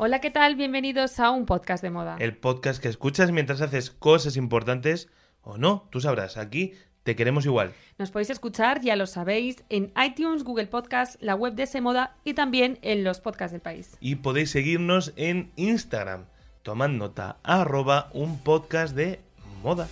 Hola, ¿qué tal? Bienvenidos a un podcast de moda. El podcast que escuchas mientras haces cosas importantes o no, tú sabrás, aquí te queremos igual. Nos podéis escuchar, ya lo sabéis, en iTunes, Google Podcast, la web de ese moda y también en los podcasts del país. Y podéis seguirnos en Instagram, tomad nota, arroba un podcast de moda.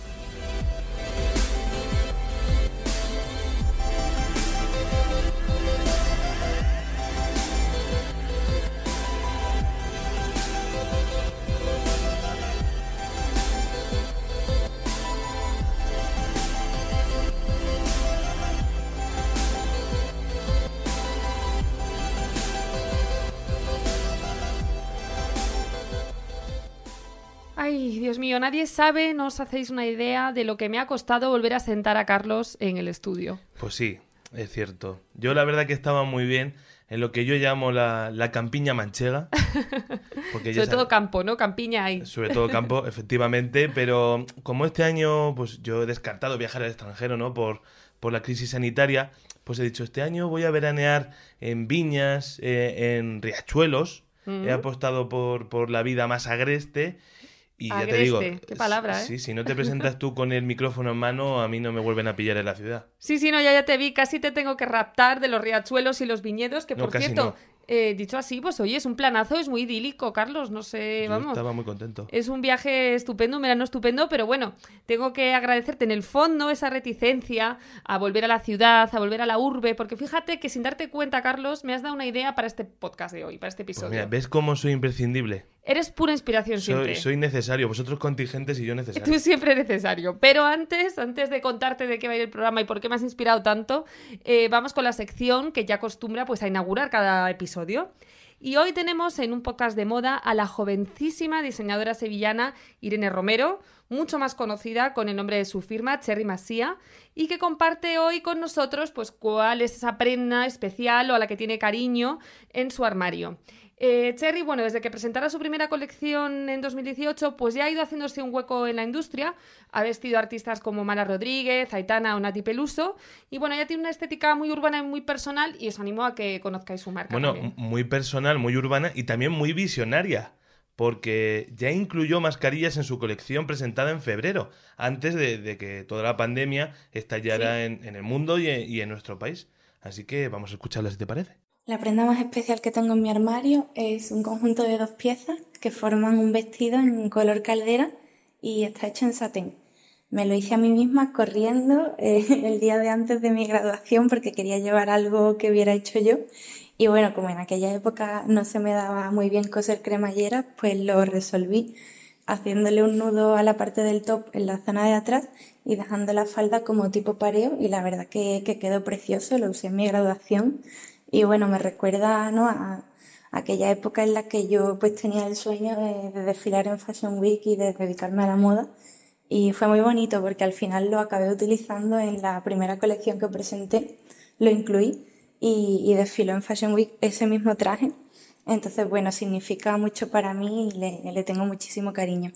Ay, Dios mío, nadie sabe, no os hacéis una idea de lo que me ha costado volver a sentar a Carlos en el estudio. Pues sí, es cierto. Yo la verdad que estaba muy bien en lo que yo llamo la, la campiña manchega. Porque Sobre todo campo, ¿no? Campiña hay. Sobre todo campo, efectivamente, pero como este año pues yo he descartado viajar al extranjero, ¿no? Por, por la crisis sanitaria, pues he dicho, este año voy a veranear en viñas, eh, en riachuelos, he apostado por, por la vida más agreste y ya te digo... Qué palabra, ¿eh? Sí, si no te presentas tú con el micrófono en mano, a mí no me vuelven a pillar en la ciudad. Sí, sí, no, ya, ya te vi, casi te tengo que raptar de los riachuelos y los viñedos, que No, por cierto, no. eh, dicho así, pues oye, es un planazo, es muy idílico, Carlos, no sé, Yo vamos. estaba muy contento. Es un viaje estupendo, un verano estupendo, pero bueno, tengo que agradecerte en el fondo esa reticencia a volver a la ciudad, a volver a la urbe, porque fíjate que sin darte cuenta, Carlos, me has dado una idea para este podcast de hoy, para este Pues episodio. mira, ¿ves cómo soy imprescindible? Eres pura inspiración siempre. Soy, soy necesario, vosotros contingentes y yo necesario. Tú siempre necesario. Pero antes, antes de contarte de qué va a ir el programa y por qué me has inspirado tanto, eh, vamos con la sección que ya acostumbra pues, a inaugurar cada episodio. Y hoy tenemos en un podcast de moda a la jovencísima diseñadora sevillana Irene Romero, mucho más conocida con el nombre de su firma, Cherry Masía, y que comparte hoy con nosotros pues cuál es esa prenda especial o a la que tiene cariño en su armario. Eh, Cherry, bueno, desde que presentara su primera colección en 2018, pues ya ha ido haciéndose un hueco en la industria. Ha vestido artistas como Mara Rodríguez, Aitana o Nati Peluso. Y bueno, ella tiene una estética muy urbana y muy personal y os animo a que conozcáis su marca. Bueno, también. muy personal, muy urbana y también muy visionaria, porque ya incluyó mascarillas en su colección presentada en febrero, antes de, de que toda la pandemia estallara en, en el mundo y en, y en nuestro país. Así que vamos a escucharla si te parece. La prenda más especial que tengo en mi armario es un conjunto de dos piezas que forman un vestido en color caldera y está hecho en satén. Me lo hice a mí misma corriendo eh, el día de antes de mi graduación porque quería llevar algo que hubiera hecho yo. Y bueno, como en aquella época no se me daba muy bien coser cremalleras, pues lo resolví haciéndole un nudo a la parte del top en la zona de atrás y dejando la falda como tipo pareo y la verdad que, que quedó precioso, lo usé en mi graduación y bueno, me recuerda ¿no? a, aquella época en la que yo pues tenía el sueño de, de desfilar en Fashion Week y de dedicarme a la moda y fue muy bonito porque al final lo acabé utilizando en la primera colección que presenté, lo incluí y, y desfiló en Fashion Week ese mismo traje. Entonces, bueno, significa mucho para mí y le, le tengo muchísimo cariño.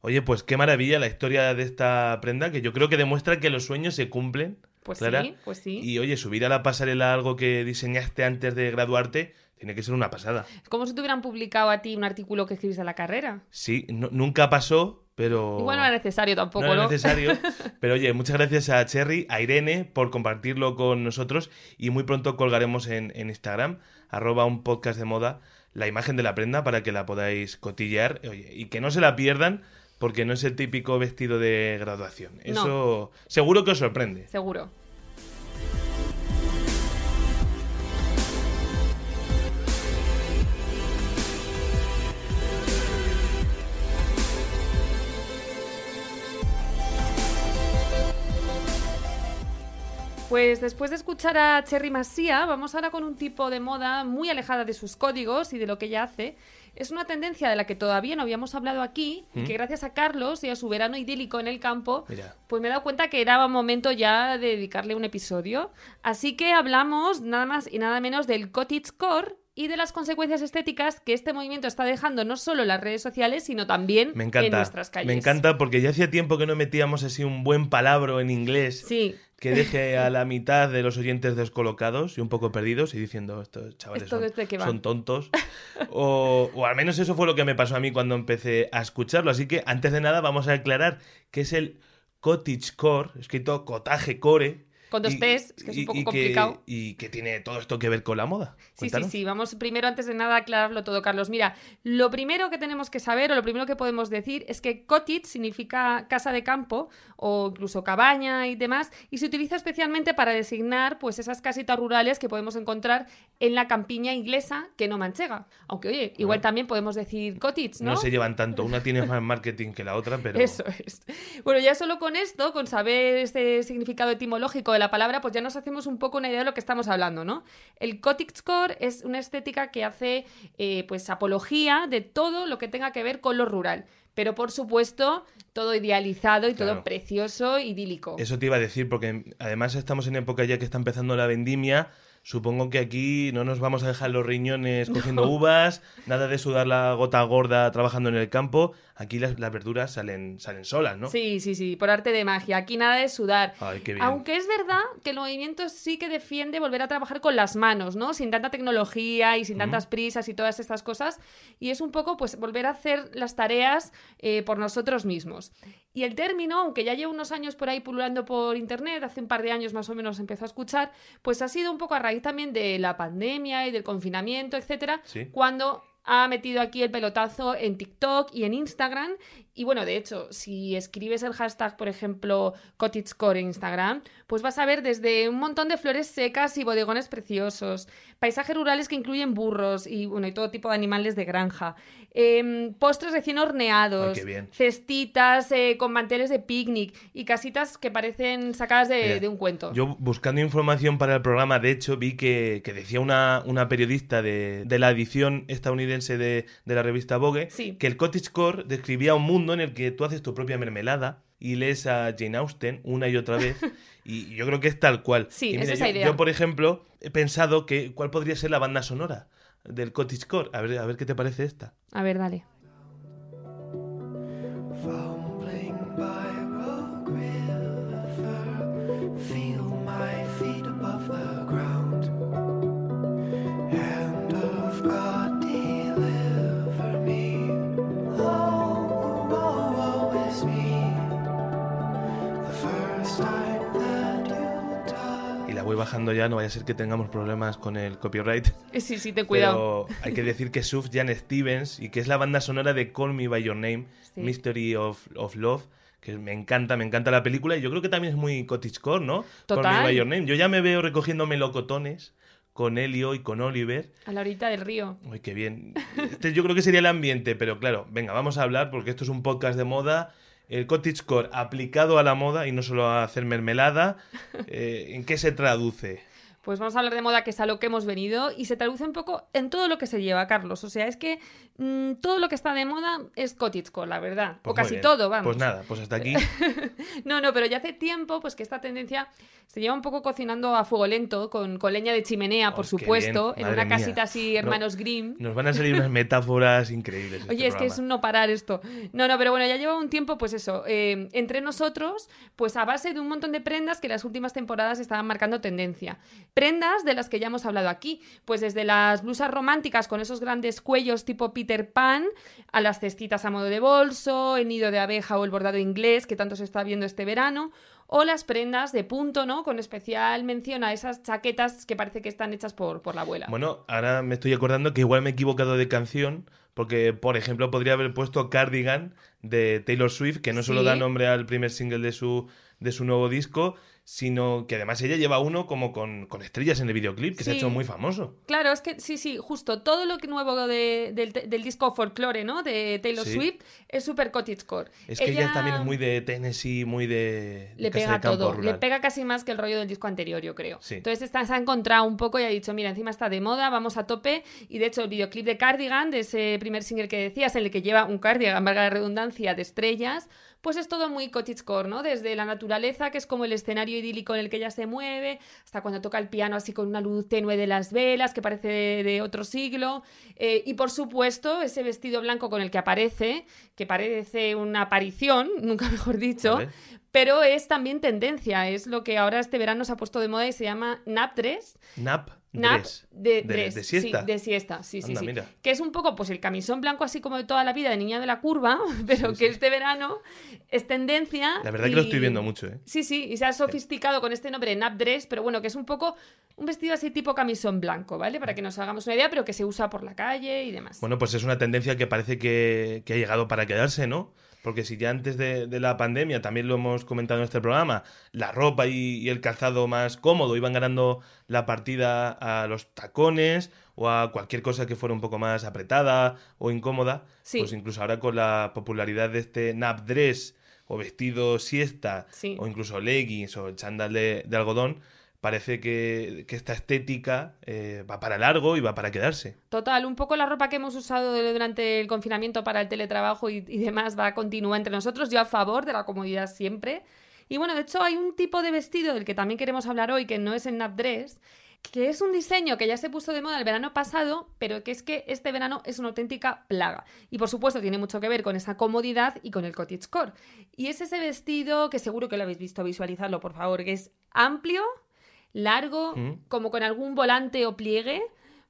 Oye, pues qué maravilla la historia de esta prenda, que yo creo que demuestra que los sueños se cumplen. Pues Clara. sí, pues sí. Y oye, subir a la pasarela algo que diseñaste antes de graduarte tiene que ser una pasada. Es como si te hubieran publicado a ti un artículo que escribiste a la carrera. Sí, no- nunca pasó, pero... Igual no era necesario tampoco, no ¿no? era necesario. Pero oye, muchas gracias a Cherry, a Irene por compartirlo con nosotros y muy pronto colgaremos en, en Instagram, arroba un podcast de moda, la imagen de la prenda para que la podáis cotillear oye, y que no se la pierdan porque no es el típico vestido de graduación. Eso seguro que os sorprende. Seguro. Pues después de escuchar a Cherry Masía, vamos ahora con un tipo de moda muy alejada de sus códigos y de lo que ella hace, es una tendencia de la que todavía no habíamos hablado aquí y que gracias a Carlos y a su verano idílico en el campo, Mira. pues me he dado cuenta que era momento ya de dedicarle un episodio. Así que hablamos nada más y nada menos del cottagecore y de las consecuencias estéticas que este movimiento está dejando no solo en las redes sociales, sino también Me en nuestras calles. Me encanta porque ya hacía tiempo que no metíamos así un buen palabro en inglés Sí, que deje a la mitad de los oyentes descolocados y un poco perdidos y diciendo estos chavales ¿Esto son, desde qué va?". son tontos. O, o al menos eso fue lo que me pasó a mí cuando empecé a escucharlo. Así que antes de nada vamos a aclarar que es el cottagecore, escrito cotaje core. Y- Ts, es que es un poco y complicado. y que tiene todo esto que ver con la moda. Sí, sí, sí. Vamos primero, antes de nada, a aclararlo todo, Carlos. Mira, lo primero que tenemos que saber, o lo primero que podemos decir, es que cottage significa casa de campo, o incluso cabaña y demás, y se utiliza especialmente para designar pues esas casitas rurales que podemos encontrar en la campiña inglesa que no manchega. Aunque, oye, igual Bueno. también podemos decir cottage, ¿no? No se llevan tanto. Una tiene más marketing que la otra, pero. Eso es. Bueno, ya solo con esto, con saber este significado etimológico de la palabra, pues ya nos hacemos un poco una idea de lo que estamos hablando, ¿no? El cottagecore es una estética que hace eh, pues apología de todo lo que tenga que ver con lo rural. Pero por supuesto, todo idealizado y todo precioso, idílico. Eso te iba a decir, porque además estamos en época ya que está empezando la vendimia. Supongo que aquí no nos vamos a dejar los riñones cogiendo uvas, nada de sudar la gota gorda trabajando en el campo. Aquí las, las verduras salen, salen solas, ¿no? Sí, sí, sí, por arte de magia. Aquí nada de sudar. Ay, qué bien. Aunque es verdad que el movimiento sí que defiende volver a trabajar con las manos, ¿no? Sin tanta tecnología y sin tantas prisas y todas estas cosas. Y es un poco, pues, volver a hacer las tareas eh, por nosotros mismos. Y el término, aunque ya lleva unos años por ahí pululando por internet, hace un par de años más o menos empezó a escuchar, pues ha sido un poco a raíz también de la pandemia y del confinamiento, etcétera, Sí. cuando ha metido aquí el pelotazo en TikTok y en Instagram. Y bueno, de hecho, si escribes el hashtag, por ejemplo, cottagecore en Instagram, pues vas a ver desde un montón de flores secas y bodegones preciosos, paisajes rurales que incluyen burros y, bueno, y todo tipo de animales de granja, em, postres recién horneados, Ay, cestitas eh, con manteles de picnic y casitas que parecen sacadas de, Mira, de un cuento. Yo buscando información para el programa, de hecho, vi que, que decía una, una periodista de, de la edición estadounidense de, de la revista Vogue Sí. que el cottagecore describía un mundo en el que tú haces tu propia mermelada y lees a Jane Austen una y otra vez. Y yo creo que es tal cual. Sí, mira, esa yo, idea. yo, por ejemplo, he pensado que cuál podría ser la banda sonora del cottagecore. A ver, a ver qué te parece esta. A ver, dale. Ya, no vaya a ser que tengamos problemas con el copyright. Eh, Sí, sí, ten cuidado. Pero hay que decir que Suf Jan Stevens y que es la banda sonora de Call Me By Your Name, Sí. Mystery of, of Love, que me encanta, me encanta la película y yo creo que también es muy cottagecore, ¿no? Call Total. Me By Your Name. Yo ya me veo recogiendo melocotones con Elio y con Oliver. A la horita del río. Uy, qué bien. Este yo creo que sería el ambiente, pero claro, venga, vamos a hablar porque esto es un podcast de moda. El cottagecore aplicado a la moda y no solo a hacer mermelada, eh, ¿en qué se traduce? Pues vamos a hablar de moda, que es a lo que hemos venido, y se traduce un poco en todo lo que se lleva, Carlos. O sea, es que mm, todo lo que está de moda es cottagecore, la verdad. Pues o casi bien. todo, vamos. Pues nada, pues hasta aquí. No, no, pero ya hace tiempo pues que esta tendencia se lleva un poco cocinando a fuego lento, con, con leña de chimenea, por Oh, supuesto, en una mía. casita así, No. hermanos Grimm. Nos van a salir unas metáforas increíbles. Oye, este es que es un no parar esto. No, no, pero bueno, ya lleva un tiempo, pues eso, eh, entre nosotros, pues a base de un montón de prendas que las últimas temporadas estaban marcando tendencia. Prendas de las que ya hemos hablado aquí, pues desde las blusas románticas con esos grandes cuellos tipo Peter Pan, a las cestitas a modo de bolso, el nido de abeja o el bordado inglés que tanto se está viendo este verano, o las prendas de punto, ¿no? Con especial mención a esas chaquetas que parece que están hechas por, por la abuela. Bueno, ahora me estoy acordando que igual me he equivocado de canción, porque, por ejemplo, podría haber puesto Cardigan de Taylor Swift, que no solo Sí. da nombre al primer single de su, de su nuevo disco, sino que además ella lleva uno como con, con estrellas en el videoclip, que se ha hecho muy famoso. Claro, es que sí, sí, justo todo lo que nuevo de- del, del disco Folklore, ¿no? De Taylor Sí. Swift es super cottagecore. Es que ella, también es muy de Tennessee, muy de, Le casa pega de campo todo, rural. le pega casi más que el rollo del disco anterior, yo creo. Sí. Entonces esta, se ha encontrado un poco y ha dicho, mira, encima está de moda, vamos a tope. Y de hecho el videoclip de Cardigan, de ese primer single que decías, en el que lleva un cardigan, valga la redundancia, de estrellas, pues es todo muy cottagecore, ¿no? Desde la naturaleza, que es como el escenario idílico en el que ella se mueve, hasta cuando toca el piano así con una luz tenue de las velas, que parece de, de otro siglo. Eh, y por supuesto, ese vestido blanco con el que aparece, que parece una aparición, nunca mejor dicho, Vale. pero es también tendencia, es lo que ahora este verano se ha puesto de moda y se llama nap dress. Nap, Nap dress. de, De- dress, de siesta. Sí, de siesta, sí, sí, Anda, sí. mira. Que es un poco pues el camisón blanco así como de toda la vida de niña de la curva, pero que este verano es tendencia. La verdad que lo estoy viendo mucho, ¿eh? Sí, sí, y se ha sofisticado con este nombre nap dress, pero bueno, que es un poco un vestido así tipo camisón blanco, ¿vale? Para que nos hagamos una idea, pero que se usa por la calle y demás. Bueno, pues es una tendencia que parece que, que ha llegado para quedarse, ¿no? Porque si ya antes de, de la pandemia, también lo hemos comentado en este programa, la ropa y, y el calzado más cómodo iban ganando la partida a los tacones o a cualquier cosa que fuera un poco más apretada o incómoda, Sí. pues incluso ahora con la popularidad de este nap dress o vestido siesta Sí. o incluso leggings o chándal de, de algodón, parece que, esta estética eh, va para largo y va para quedarse. Total, un poco la ropa que hemos usado durante el confinamiento para el teletrabajo y, demás va a continuar entre nosotros. Yo a favor de la comodidad siempre. Y bueno, de hecho hay un tipo de vestido del que también queremos hablar hoy, que no es el nap dress, que es un diseño que ya se puso de moda el verano pasado, pero que es que este verano es una auténtica plaga. Y por supuesto tiene mucho que ver con esa comodidad y con el cottagecore. Y es ese vestido que seguro que lo habéis visto, visualizarlo por favor, que es amplio, largo, Mm. como con algún volante o pliegue,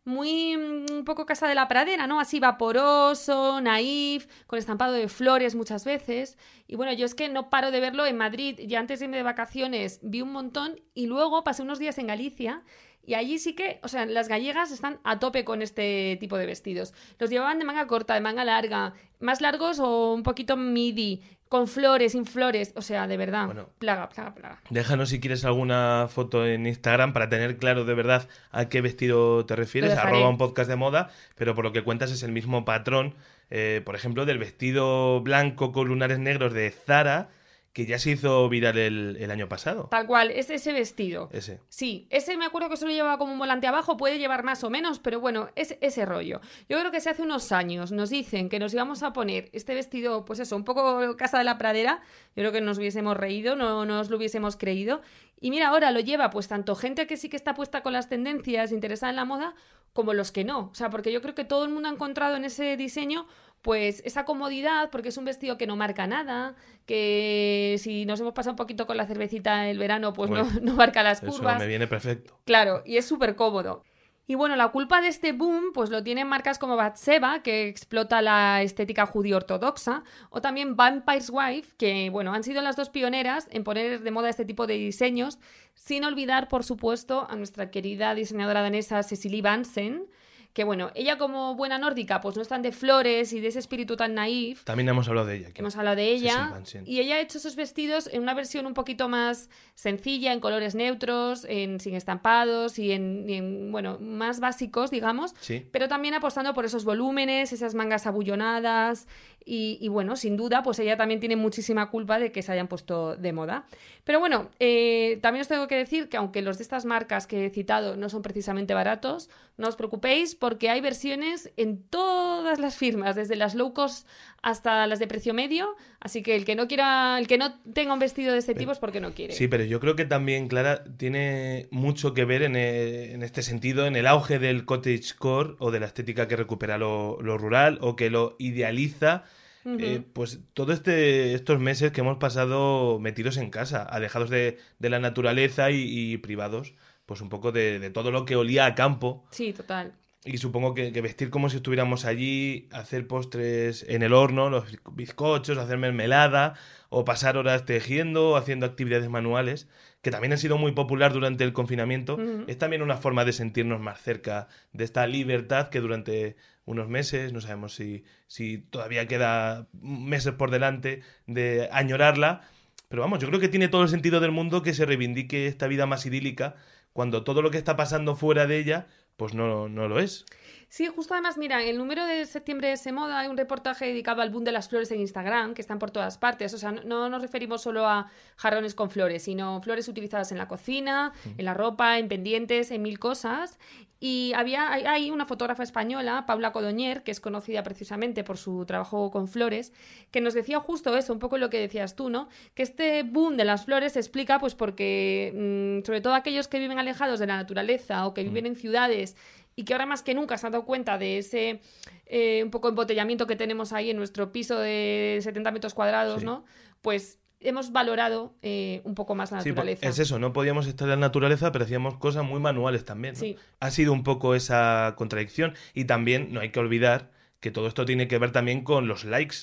muy mm, un poco casa de la pradera, ¿no? Así vaporoso, naif, con estampado de flores muchas veces. Y bueno, yo es que no paro de verlo en Madrid. Ya antes de irme de vacaciones vi un montón y luego pasé unos días en Galicia y allí sí que, o sea, las gallegas están a tope con este tipo de vestidos. Los llevaban de manga corta, de manga larga, más largos o un poquito midi, con flores, sin flores. O sea, de verdad, Bueno. plaga, plaga, plaga. Déjanos si quieres alguna foto en Instagram para tener claro de verdad a qué vestido te refieres, arroba un podcast de moda, pero por lo que cuentas es el mismo patrón, eh, por ejemplo, del vestido blanco con lunares negros de Zara, que ya se hizo viral el, el año pasado. Tal cual, es ese vestido. Ese. Sí, ese me acuerdo que solo llevaba como un volante abajo, puede llevar más o menos, pero bueno, es ese rollo. Yo creo que si hace unos años nos dicen que nos íbamos a poner este vestido, pues eso, un poco casa de la pradera, yo creo que nos hubiésemos reído, no nos lo hubiésemos creído. Y mira, ahora lo lleva pues tanto gente que sí que está puesta con las tendencias, interesada en la moda, como los que no. O sea, porque yo creo que todo el mundo ha encontrado en ese diseño pues esa comodidad, porque es un vestido que no marca nada, que si nos hemos pasado un poquito con la cervecita el verano, pues no, no marca las Eso curvas. me viene perfecto. Claro, y es súper cómodo. Y bueno, la culpa de este boom pues lo tienen marcas como Batseba, que explota la estética judío ortodoxa, o también Vampire's Wife, que bueno, han sido las dos pioneras en poner de moda este tipo de diseños, sin olvidar, por supuesto, a nuestra querida diseñadora danesa Cecilie Vansen, que bueno, ella como buena nórdica, pues no es tan de flores y de ese espíritu tan naif, También hemos hablado de ella. aquí. Hemos hablado de Sí, sí, ella. Y ella ha hecho esos vestidos en una versión un poquito más sencilla, en colores neutros, en, sin estampados y en, y en, bueno, más básicos, digamos. Sí. Pero también apostando por esos volúmenes, esas mangas abullonadas. Y, y bueno, sin duda, pues ella también tiene muchísima culpa de que se hayan puesto de moda. Pero bueno, eh, también os tengo que decir que aunque los de estas marcas que he citado no son precisamente baratos, no os preocupéis porque hay versiones en todas las firmas, desde las low cost hasta las de precio medio. Así que el que no quiera, el que no tenga un vestido de este tipo es porque no quiere. Sí, pero yo creo que también, Clara, tiene mucho que ver en, eh, en este sentido, en el auge del cottagecore o de la estética que recupera lo, lo rural o que lo idealiza. Eh, pues todo este estos meses que hemos pasado metidos en casa, alejados de, de la naturaleza y, y privados, pues un poco de, de todo lo que olía a campo. Sí, total. Y supongo que, que vestir como si estuviéramos allí, hacer postres en el horno, los bizcochos, hacer mermelada, o pasar horas tejiendo haciendo actividades manuales, que también han sido muy popular durante el confinamiento, es también una forma de sentirnos más cerca de esta libertad que durante unos meses, no sabemos si, si todavía queda meses por delante de añorarla, pero vamos, yo creo que tiene todo el sentido del mundo que se reivindique esta vida más idílica cuando todo lo que está pasando fuera de ella, pues no, no lo es. Sí, justo además, mira, en el número de septiembre de Semoda hay un reportaje dedicado al boom de las flores en Instagram, que están por todas partes. O sea, no- no nos referimos solo a jarrones con flores, sino flores utilizadas en la cocina, en la ropa, en pendientes, en mil cosas. Y había, hay, una fotógrafa española, Paula Codoñer, que es conocida precisamente por su trabajo con flores, que nos decía justo eso, un poco lo que decías tú, ¿no? Que este boom de las flores se explica pues porque, mm, sobre todo aquellos que viven alejados de la naturaleza o que viven en ciudades y que ahora más que nunca se han dado cuenta de ese eh, un poco embotellamiento que tenemos ahí en nuestro piso de 70 metros cuadrados, Sí. ¿no? Pues hemos valorado eh, un poco más la Sí, po- naturaleza. es eso, no podíamos estar en la naturaleza, pero hacíamos cosas muy manuales también. ¿no? Sí. Ha sido un poco esa contradicción y también no hay que olvidar que todo esto tiene que ver también con los likes.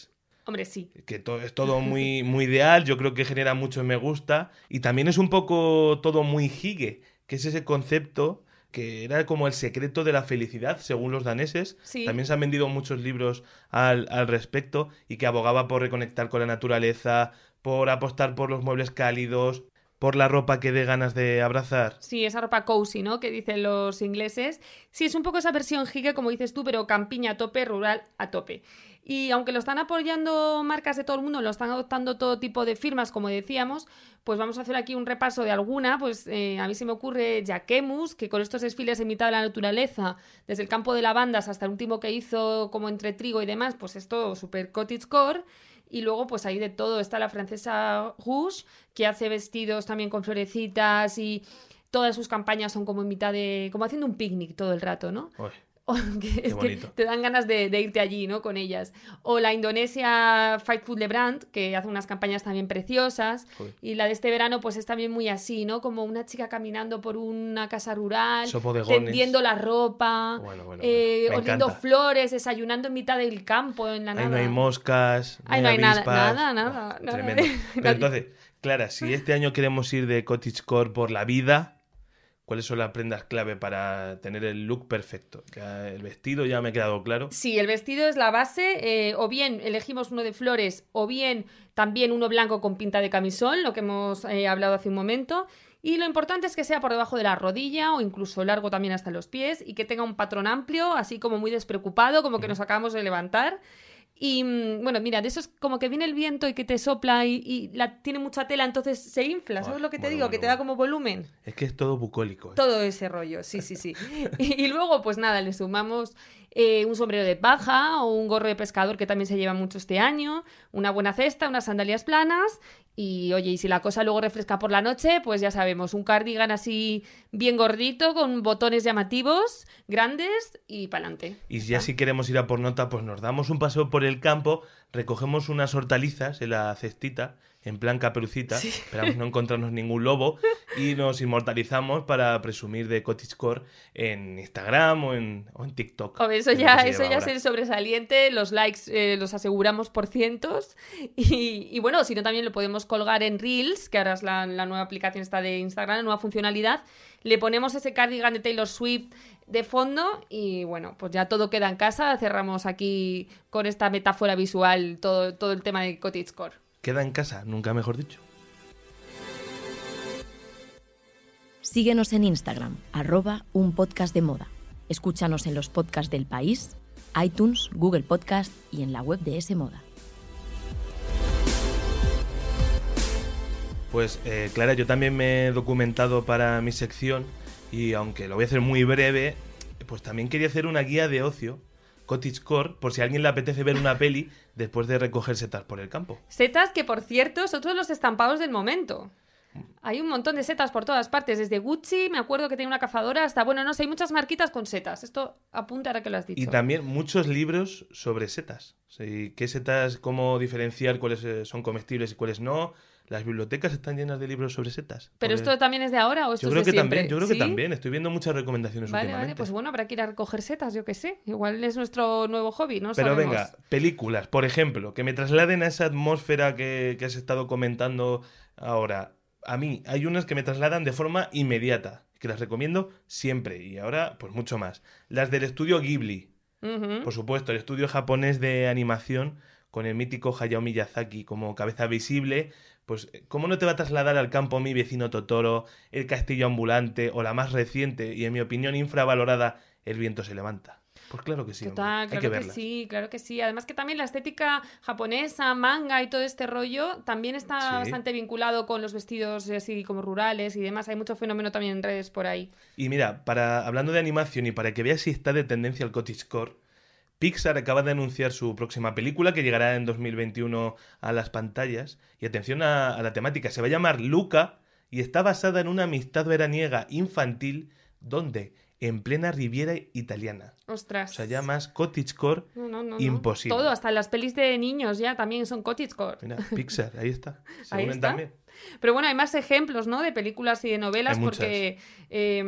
Hombre, sí. que to- es todo muy, muy ideal, yo creo que genera mucho me gusta y también es un poco todo muy hige, que es ese concepto que era como el secreto de la felicidad, según los daneses. Sí. También se han vendido muchos libros al, al respecto y que abogaba por reconectar con la naturaleza, por apostar por los muebles cálidos, por la ropa que dé ganas de abrazar. Sí, esa ropa cozy, ¿no? Que dicen los ingleses. Sí, es un poco esa versión giga, como dices tú, pero campiña a tope, rural a tope. Y aunque lo están apoyando marcas de todo el mundo, lo están adoptando todo tipo de firmas, como decíamos, pues vamos a hacer aquí un repaso de alguna. Pues eh, a mí se me ocurre Jacquemus, que con estos desfiles en mitad de la naturaleza, desde el campo de lavandas hasta el último que hizo como entre trigo y demás, pues es todo súper cottagecore. Y luego, pues hay de todo. Está la francesa Rouge, que hace vestidos también con florecitas y todas sus campañas son como en mitad de. como haciendo un picnic todo el rato, ¿no? O que es que te dan ganas de, de irte allí, ¿no? Con ellas. O la Indonesia Fight Food Lebrand, que hace unas campañas también preciosas. Joder. Y la de este verano, pues es también muy así, ¿no? Como una chica caminando por una casa rural, tendiendo la ropa, Bueno, bueno, eh, bueno. Oliendo encanta. flores, desayunando en mitad del campo, en la Ahí nada. no hay moscas, Ahí no hay nada, avispas. nada, nada, nada Tremendo. de- Pero entonces, Clara, si este año queremos ir de cottagecore por la vida, ¿cuáles son las prendas clave para tener el look perfecto? Ya el vestido ya me ha quedado claro. Sí, el vestido es la base, eh, o bien elegimos uno de flores, o bien también uno blanco con pinta de camisón, lo que hemos eh, hablado hace un momento. Y lo importante es que sea por debajo de la rodilla o incluso largo también hasta los pies y que tenga un patrón amplio, así como muy despreocupado, como que nos acabamos de levantar. Y mm, bueno, mira, de eso es como que viene el viento y que te sopla y, y la, tiene mucha tela, entonces se infla, ¿sabes Ay, lo que te bueno, digo? bueno, que te da como volumen. Es que es todo bucólico. ¿eh? Todo ese rollo, sí, sí, sí. Y, y luego, pues nada, le sumamos eh, un sombrero de paja o un gorro de pescador que también se lleva mucho este año, una buena cesta, unas sandalias planas y, oye, y si la cosa luego refresca por la noche, pues ya sabemos, un cardigan así bien gordito con botones llamativos, grandes y pa'lante. Y ya si queremos ir a por nota, pues nos damos un paseo por el campo, recogemos unas hortalizas en la cestita, en plan caperucita, esperamos no encontrarnos ningún lobo, y nos inmortalizamos para presumir de cottagecore en Instagram o en, o en TikTok. Hombre, eso es ya, se eso ya es el sobresaliente, los likes eh, los aseguramos por cientos y, y bueno, si no también lo podemos colgar en Reels, que ahora es la, la nueva aplicación esta de Instagram, la nueva funcionalidad, le ponemos ese cardigan de Taylor Swift de fondo y bueno, pues ya todo queda en casa, cerramos aquí con esta metáfora visual todo, todo el tema de cottagecore. Queda en casa, nunca mejor dicho. Síguenos en Instagram, arroba un podcast de moda. Escúchanos en los podcasts del país, iTunes, Google Podcast y en la web de S Moda. Pues eh, Clara, yo también me he documentado para mi sección y aunque lo voy a hacer muy breve, pues también quería hacer una guía de ocio, cottagecore, por si a alguien le apetece ver una peli después de recoger setas por el campo. Setas que, por cierto, son todos los estampados del momento. Hay un montón de setas por todas partes, desde Gucci, me acuerdo que tenía una cazadora, hasta, bueno, no sé, hay muchas marquitas con setas. Esto apunta ahora que lo has dicho. Y también muchos libros sobre setas. Sí, ¿Qué setas, cómo diferenciar cuáles eh, son comestibles y cuáles no? Las bibliotecas están llenas de libros sobre setas. ¿Pero esto también es de ahora o esto yo es creo de que siempre? también, yo creo que también. Estoy viendo muchas recomendaciones Vale, últimamente. vale, pues bueno, habrá que ir a recoger setas, yo qué sé. Igual es nuestro nuevo hobby, ¿no? Pero Sabemos. venga, películas, por ejemplo, que me trasladen a esa atmósfera que, que has estado comentando ahora. A mí hay unas que me trasladan de forma inmediata, que las recomiendo siempre y ahora pues mucho más. Las del estudio Ghibli, por supuesto, el estudio japonés de animación con el mítico Hayao Miyazaki como cabeza visible, pues ¿cómo no te va a trasladar al campo mi vecino Totoro, el castillo ambulante o la más reciente y en mi opinión infravalorada El viento se levanta? Pues claro que sí. Total, Hay claro que que, sí, claro que sí. Además que también la estética japonesa, manga y todo este rollo también está Sí. bastante vinculado con los vestidos así como rurales y demás. Hay mucho fenómeno también en redes por ahí. Y mira, para, hablando de animación y para que veas si está de tendencia el cottagecore, Pixar acaba de anunciar su próxima película que llegará en 2021 a las pantallas. Y atención a, a la temática, se va a llamar Luca y está basada en una amistad veraniega infantil donde en plena Riviera italiana. Ostras. O sea, ya más cottagecore No, no, no, no. imposible. Todo, hasta las pelis de niños ya también son cottagecore. Mira, Pixar, ahí está. Se Ahí unen está. también. Pero bueno, hay más ejemplos, ¿no? De películas y de novelas, porque eh,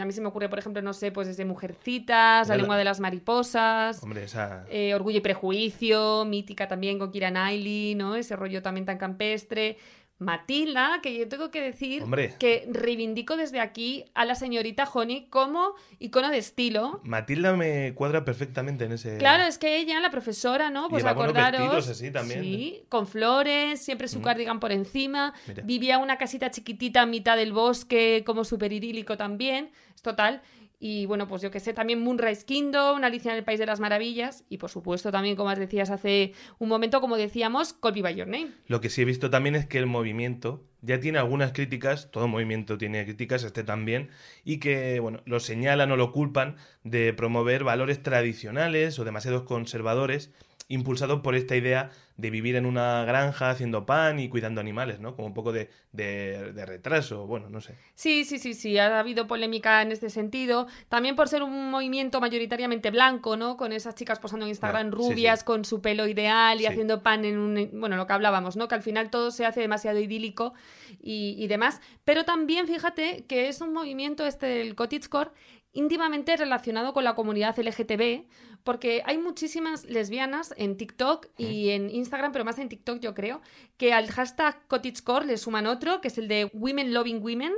a mí se me ocurre, por ejemplo, no sé, pues desde Mujercitas, La lengua de las mariposas, Hombre, esa... eh, Orgullo y Prejuicio, mítica también con Kira Knightley, ¿no? Ese rollo también tan campestre. Matilda, que yo tengo que decir Hombre. que reivindico desde aquí a la señorita Honey como icono de estilo. Matilda me cuadra perfectamente en ese... Claro, es que ella, la profesora, ¿no? Pues acordaros. vestidos así también. Sí, con flores, siempre su Mm. cardigan por encima. Mira. Vivía una casita chiquitita en mitad del bosque, como súper idílico también. Es total. Y bueno, pues yo que sé, también Moonrise Kingdom, Alicia en el País de las Maravillas. Y por supuesto, también, como decías hace un momento, como decíamos, Call Me By Your Name. Lo que sí he visto también es que el movimiento ya tiene algunas críticas, todo movimiento tiene críticas, este también, y que, bueno, lo señalan o lo culpan de promover valores tradicionales o demasiados conservadores, impulsados por esta idea de vivir en una granja haciendo pan y cuidando animales, ¿no? Como un poco de, de- de retraso, bueno, no sé. Sí, sí, sí, sí, ha habido polémica en este sentido. También por ser un movimiento mayoritariamente blanco, ¿no? Con esas chicas posando en Instagram sí, rubias, sí. con su pelo ideal y Sí. haciendo pan en un... Bueno, lo que hablábamos, ¿no? Que al final todo se hace demasiado idílico y, y demás. Pero también fíjate que es un movimiento este del cottagecore íntimamente relacionado con la comunidad LGTB, porque hay muchísimas lesbianas en TikTok y en Instagram, pero más en TikTok yo creo, que al hashtag cottagecore le suman otro, que es el de Women Loving Women,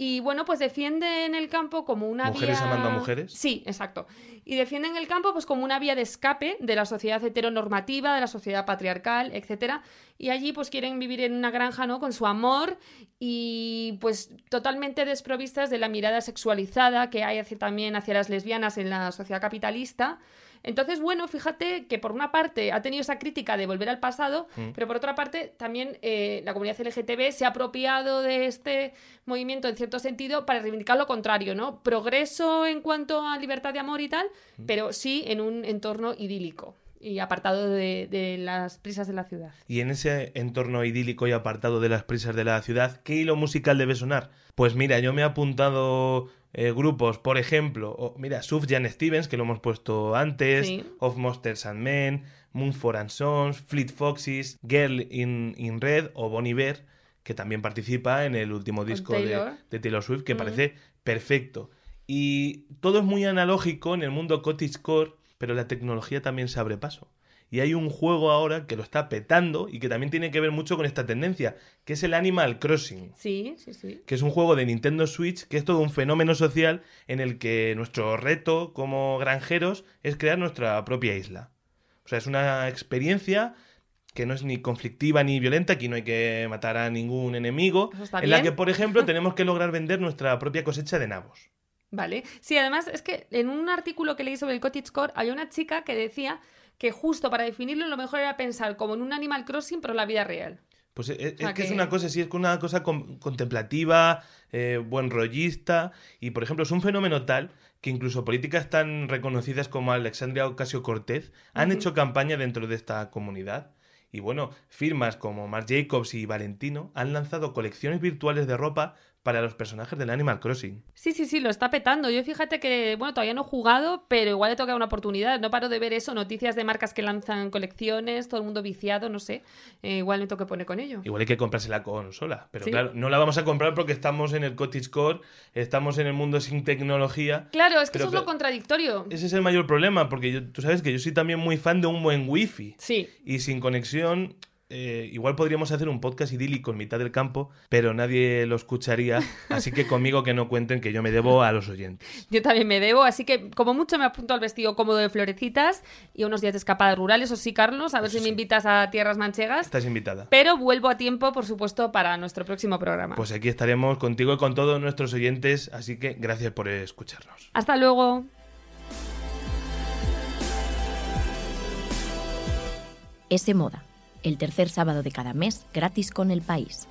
y bueno, pues defienden el campo como una ¿Mujeres vía... amando a mujeres? Sí, exacto. Y defienden el campo pues como una vía de escape de la sociedad heteronormativa, de la sociedad patriarcal, etcétera. Y allí pues quieren vivir en una granja, ¿no? Con su amor y pues totalmente desprovistas de la mirada sexualizada que hay hacia, también hacia las lesbianas en la sociedad capitalista. Entonces, bueno, fíjate que por una parte ha tenido esa crítica de volver al pasado, Mm. pero por otra parte también eh, la comunidad LGTB se ha apropiado de este movimiento en cierto sentido para reivindicar lo contrario, ¿no? Progreso en cuanto a libertad de amor y tal, Mm. pero sí en un entorno idílico y apartado de, de las prisas de la ciudad. Y en ese entorno idílico y apartado de las prisas de la ciudad, ¿qué hilo musical debe sonar? Pues mira, yo me he apuntado eh, grupos, por ejemplo, o- mira, Sufjan Stevens, que lo hemos puesto antes, Sí. Of Monsters and Men, Moonford and Sons, Fleet Foxes, Girl in, in Red o Bon Iver, que también participa en el último disco de Taylor. de Taylor Swift, que Mm. parece perfecto. Y todo es muy analógico en el mundo cottagecore, pero la tecnología también se abre paso. Y hay un juego ahora que lo está petando y que también tiene que ver mucho con esta tendencia, que es el Animal Crossing, Sí, sí, sí. que es un juego de Nintendo Switch que es todo un fenómeno social en el que nuestro reto como granjeros es crear nuestra propia isla. O sea, es una experiencia que no es ni conflictiva ni violenta, aquí no hay que matar a ningún enemigo, en la que, por ejemplo, tenemos que lograr vender nuestra propia cosecha de nabos. Vale. Sí, además es que en un artículo que leí sobre el cottagecore había una chica que decía que justo para definirlo lo mejor era pensar como en un Animal Crossing pero en la vida real. Pues es, es sea que es una cosa, sí, es una cosa con- contemplativa, eh, buen rollista, y por ejemplo es un fenómeno tal que incluso políticas tan reconocidas como Alexandria Ocasio Cortez han hecho campaña dentro de esta comunidad. Y bueno, firmas como Marc Jacobs y Valentino han lanzado colecciones virtuales de ropa para los personajes del Animal Crossing. Sí, sí, sí, lo está petando. Yo fíjate que, bueno, todavía no he jugado, pero igual le toca una oportunidad. No paro de ver eso, noticias de marcas que lanzan colecciones, todo el mundo viciado, no sé. Eh, igual me toca poner con ello. Igual hay que comprarse la consola, pero Sí. claro, no la vamos a comprar porque estamos en el cottagecore, estamos en el mundo sin tecnología. Claro, es que eso es lo contradictorio. Ese es el mayor problema, porque yo- tú sabes que yo soy también muy fan de un buen wifi. Sí, Y sin conexión, eh, igual podríamos hacer un podcast idílico en mitad del campo, pero nadie lo escucharía, así que conmigo que no cuenten que yo me debo a los oyentes. Yo también me debo, así que como mucho me apunto al vestido cómodo de florecitas y unos días de escapada rural, eso sí, Carlos, a ver si me invitas a Tierras Manchegas. Estás invitada. Pero vuelvo a tiempo, por supuesto, para nuestro próximo programa. Pues aquí estaremos contigo y con todos nuestros oyentes, así que gracias por escucharnos. Hasta luego. Ese moda el tercer sábado de cada mes gratis con el país.